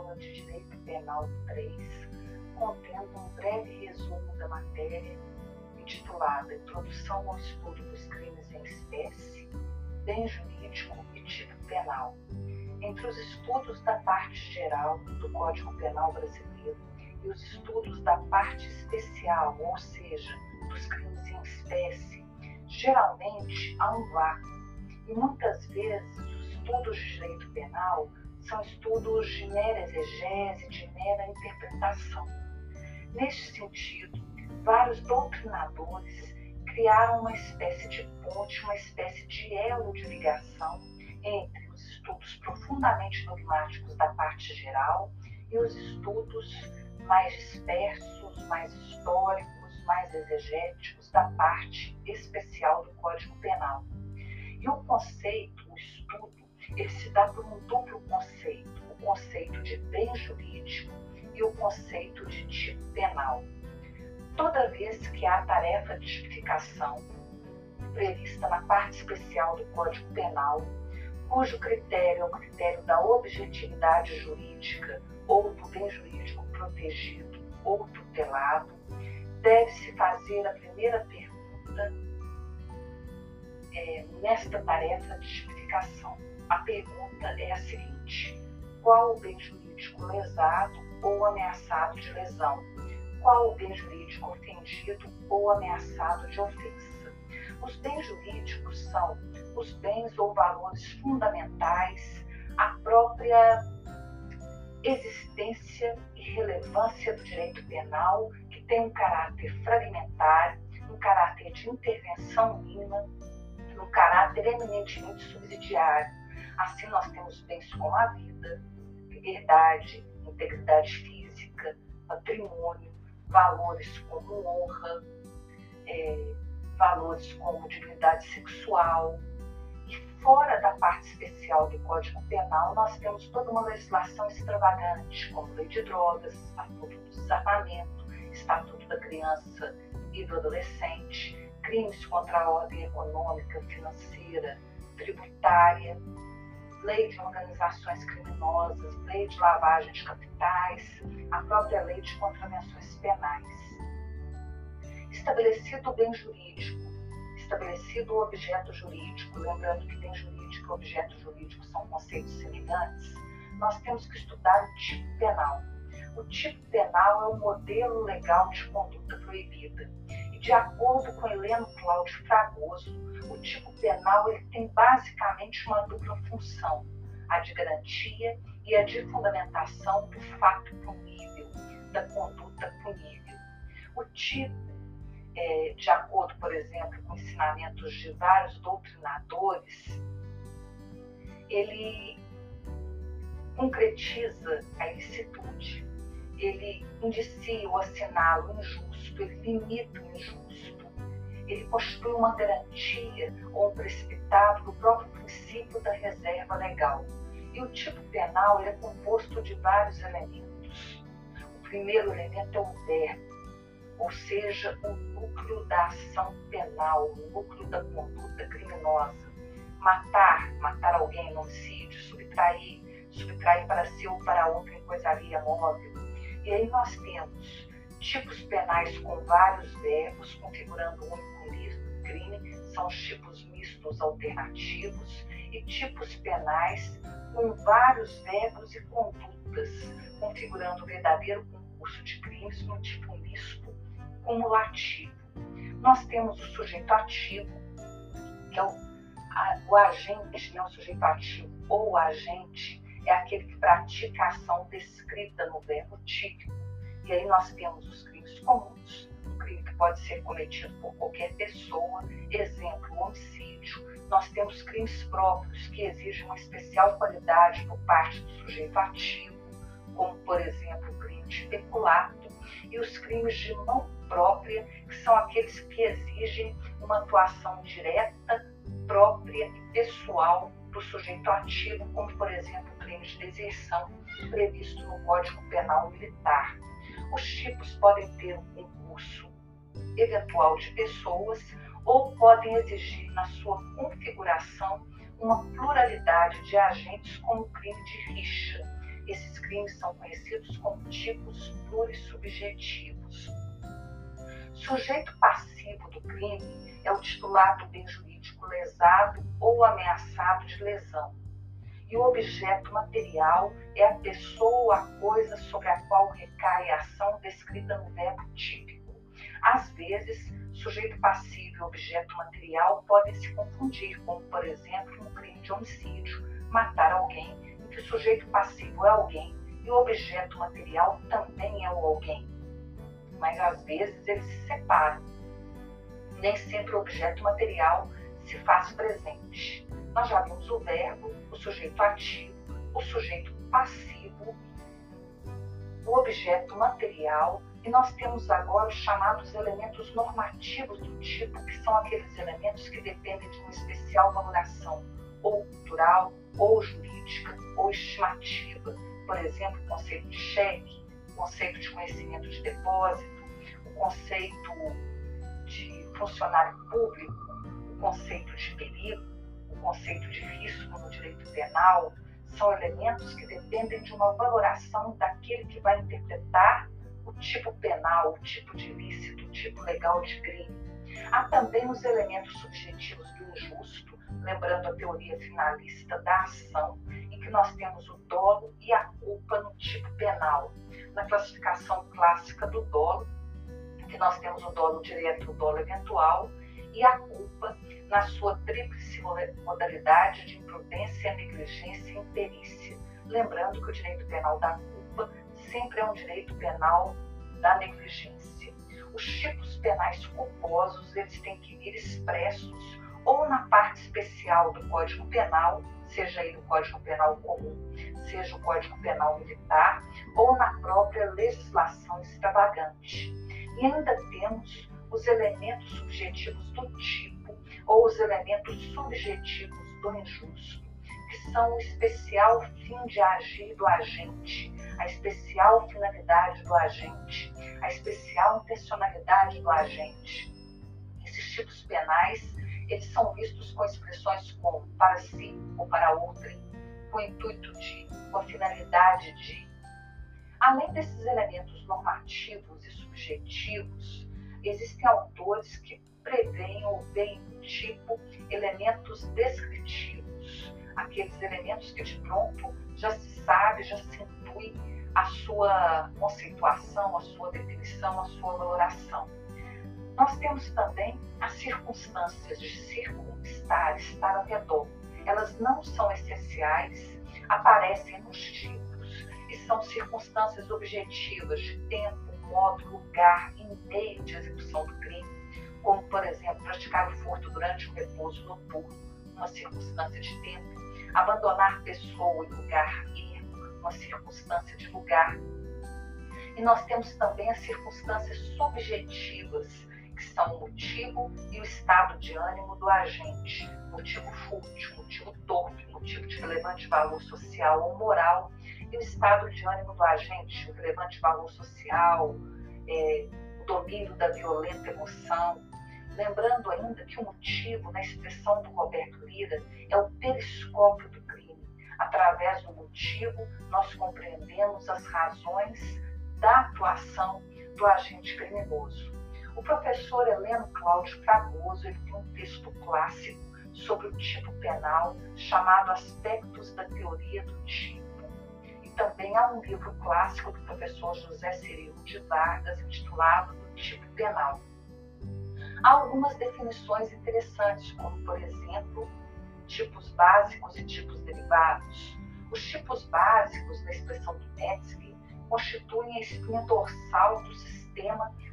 aula de Direito Penal 3, contendo um breve resumo da matéria intitulada Introdução ao Estudo dos Crimes em Espécie, Bem Jurídico e Tipo Penal. Entre os estudos da parte geral do Código Penal Brasileiro e os estudos da parte especial, ou seja, dos crimes em espécie, geralmente há um vácuo e muitas vezes os estudos de direito penal são estudos de mera exegese, de mera interpretação. Neste sentido, vários doutrinadores criaram uma espécie de ponte, uma espécie de elo de ligação entre os estudos profundamente dogmáticos da parte geral e os estudos mais dispersos, mais históricos, mais exegéticos da parte especial do Código Penal. E o conceito, o estudo, ele se dá por um duplo conceito: o conceito de bem jurídico e o conceito de tipo penal. Toda vez que há tarefa de tipificação prevista na parte especial do Código Penal, cujo critério é o critério da objetividade jurídica ou do bem jurídico protegido ou tutelado, deve-se fazer a primeira pergunta é, nesta tarefa de tipificação. A pergunta é a seguinte: qual o bem jurídico lesado ou ameaçado de lesão? Qual o bem jurídico ofendido ou ameaçado de ofensa? Os bens jurídicos são os bens ou valores fundamentais, a própria existência e relevância do direito penal, que tem um caráter fragmentário, um caráter de intervenção mínima, um caráter eminentemente subsidiário. Assim, nós temos bens como a vida, liberdade, integridade física, patrimônio, valores como honra, é, valores como dignidade sexual, fora da parte especial do Código Penal, nós temos toda uma legislação extravagante, como lei de drogas, estatuto do desarmamento, estatuto da criança e do adolescente, crimes contra a ordem econômica, financeira, tributária, lei de organizações criminosas, lei de lavagem de capitais, a própria lei de contravenções penais. Estabelecido o bem jurídico, estabelecido o objeto jurídico, lembrando que tem jurídico e objeto jurídico são conceitos semelhantes, nós temos que estudar o tipo penal. O tipo penal é o modelo legal de conduta proibida. De acordo com Heleno Cláudio Fragoso, o tipo penal ele tem basicamente uma dupla função, a de garantia e a de fundamentação do fato punível, da conduta punível. O tipo é, de acordo, por exemplo, com ensinamentos de vários doutrinadores, ele concretiza a ilicitude, ele indicia ou assinala o injusto, ele limita o injusto, ele constitui uma garantia ou um precipitado do próprio princípio da reserva legal. E o tipo penal é composto de vários elementos. O primeiro elemento é o verbo, ou seja, o núcleo da ação penal, o núcleo da conduta criminosa. Matar, matar alguém no homicídio, subtrair, subtrair para si ou para outro em coisaria móvel. E aí nós temos tipos penais com vários verbos, configurando um único crime, são os tipos mistos alternativos, e tipos penais com vários verbos e condutas, configurando o verdadeiro concurso de crimes no tipo misto cumulativo. Nós temos o sujeito ativo, que é o, a, o agente, né, o sujeito ativo ou agente é aquele que pratica a ação descrita no verbo típico. E aí nós temos os crimes comuns, um crime que pode ser cometido por qualquer pessoa, exemplo, o homicídio. Nós temos crimes próprios que exigem uma especial qualidade por parte do sujeito ativo, como, por exemplo, o crime de peculato e os crimes de mão própria, que são aqueles que exigem uma atuação direta, própria e pessoal do sujeito ativo, como, por exemplo, crimes de deserção previsto no Código Penal Militar. Os tipos podem ter um concurso eventual de pessoas ou podem exigir na sua configuração uma pluralidade de agentes como crime de rixa. esses crimes são conhecidos como tipos plurissubjetivos. Sujeito passivo do crime é o titular do bem jurídico lesado ou ameaçado de lesão. E o objeto material é a pessoa a coisa sobre a qual recai a ação descrita no verbo típico. Às vezes, sujeito passivo e objeto material podem se confundir, como, por exemplo, no crime de homicídio, matar alguém, em que o sujeito passivo é alguém e o objeto material também é o alguém. Mas às vezes eles se separam. Nem sempre o objeto material se faz presente. Nós já vimos o verbo, o sujeito ativo, o sujeito passivo, o objeto material e nós temos agora os chamados elementos normativos do tipo, que são aqueles elementos que dependem de uma especial valoração, ou cultural, ou jurídica, ou estimativa. Por exemplo, o conceito de cheque, o conceito de conhecimento de depósito, o conceito de funcionário público, o conceito de perigo, conceito de risco no direito penal. São elementos que dependem de uma valoração daquele que vai interpretar o tipo penal, o tipo de ilícito, o tipo legal de crime. Há também os elementos subjetivos do injusto, lembrando a teoria finalista da ação, em que nós temos o dolo e a culpa no tipo penal. Na classificação clássica do dolo, que nós temos o dolo direto, o dolo eventual, e a culpa na sua tríplice modalidade de imprudência, negligência e imperícia. Lembrando que o direito penal da culpa sempre é um direito penal da negligência. Os tipos penais culposos, eles têm que vir expressos ou na parte especial do Código Penal, seja ele o Código Penal comum, seja o Código Penal militar, ou na própria legislação extravagante. E ainda temos os elementos subjetivos do tipo ou os elementos subjetivos do injusto, que são o especial fim de agir do agente, a especial finalidade do agente, a especial intencionalidade do agente. Esses tipos penais, eles são vistos com expressões como para si ou para outrem, com o intuito de, com a finalidade de. Além desses elementos normativos e subjetivos, existem autores que prevêem ou veem tipo elementos descritivos, aqueles elementos que de pronto já se sabe, já se intui a sua conceituação, a sua definição, a sua valoração. Nós temos também as circunstâncias de circunstar, estar ao redor. Elas não são essenciais, aparecem nos tipos e são circunstâncias objetivas de tempo, modo, lugar e meio de execução do crime, como, por exemplo, praticar o furto durante o repouso noturno, uma circunstância de tempo, abandonar pessoa e lugar e uma circunstância de lugar. E nós temos também as circunstâncias subjetivas, que são o motivo e o estado de ânimo do agente, motivo fútil, motivo torpe, motivo de relevante valor social ou moral, e o estado de ânimo do agente, o relevante valor social, é, o domínio da violenta emoção. Lembrando ainda que o motivo, na expressão do Roberto Lira, é o periscópio do Através do motivo, nós compreendemos as razões da atuação do agente criminoso. O professor Heleno Cláudio Fragoso ele tem um texto clássico sobre o tipo penal chamado Aspectos da Teoria do Tipo. E também há um livro clássico do professor José Cirilo de Vargas intitulado Do Tipo Penal. Há algumas definições interessantes, como, por exemplo, tipos básicos e tipos derivados. Os tipos básicos da expressão do Metzger constituem a espinha dorsal do sistema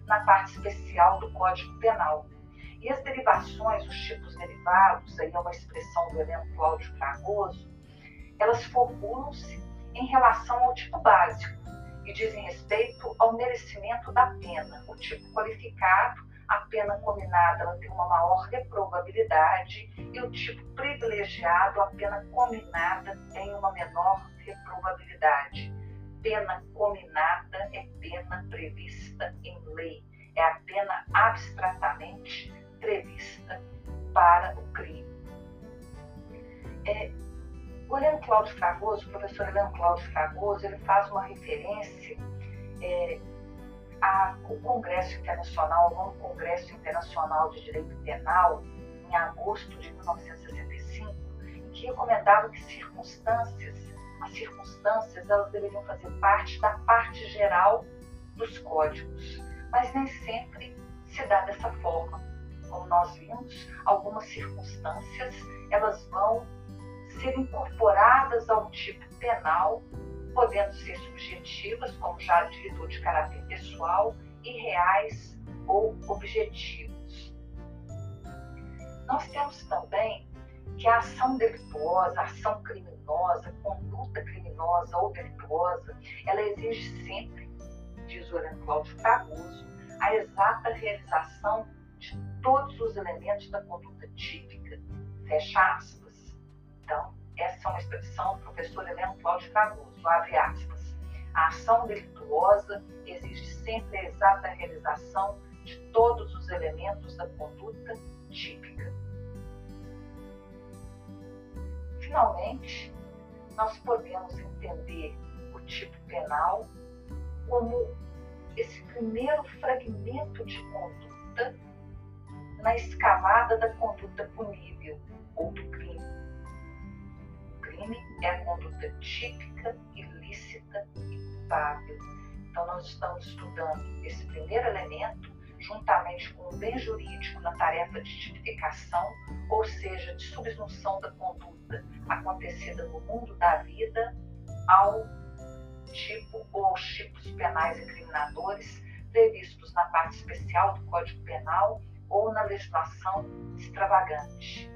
na parte especial do Código Penal. E as derivações, os tipos derivados, aí é uma expressão do Heleno Cláudio Fragoso, elas formulam-se em relação ao tipo básico e dizem respeito ao merecimento da pena. O tipo qualificado a pena combinada ela tem uma maior reprovabilidade e o tipo privilegiado, a pena combinada tem uma menor reprovabilidade. Pena combinada é pena prevista em lei, é a pena abstratamente prevista para o crime. É, Cláudio Fragoso, o professor Heleno Cláudio Fragoso, ele faz uma referência é, ao Congresso Internacional, ao novo Congresso Internacional de Direito Penal, em agosto de 1965, em que recomendava que circunstâncias, as circunstâncias, elas deveriam fazer parte da parte geral dos códigos, mas nem sempre se dá dessa forma. Como nós vimos, algumas circunstâncias elas vão ser incorporadas ao tipo penal, podendo ser subjetivas, como já dito, de caráter pessoal, e reais ou objetivos. Nós temos também que a ação delituosa, a ação criminosa, conduta criminosa ou delituosa, ela exige sempre, diz o Heleno Cláudio Fragoso, a exata realização de todos os elementos da conduta típica. Fecha aspas. Então, essa é uma expressão do professor Heleno Cláudio Fragoso, abre aspas. A ação delituosa exige sempre a exata realização de todos os elementos da conduta típica. Finalmente, nós podemos entender o tipo penal como esse primeiro fragmento de conduta na escalada da conduta punível ou do crime. O crime é a conduta típica, ilícita e culpável. Então, nós estamos estudando esse primeiro elemento juntamente com o bem jurídico na tarefa de tipificação, ou seja, de subsunção da conduta acontecida no mundo da vida ao tipo ou aos tipos penais incriminadores previstos na parte especial do Código Penal ou na legislação extravagante.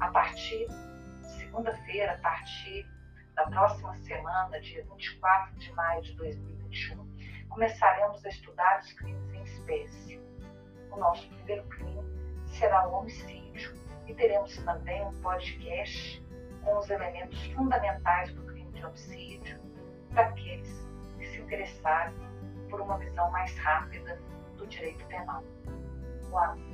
A partir de segunda-feira, a partir da próxima semana, dia 24 de maio de 2021, começaremos a estudar os crimes espécie. O nosso primeiro crime será o homicídio e teremos também um podcast com os elementos fundamentais do crime de homicídio para aqueles que se interessarem por uma visão mais rápida do direito penal. Boa.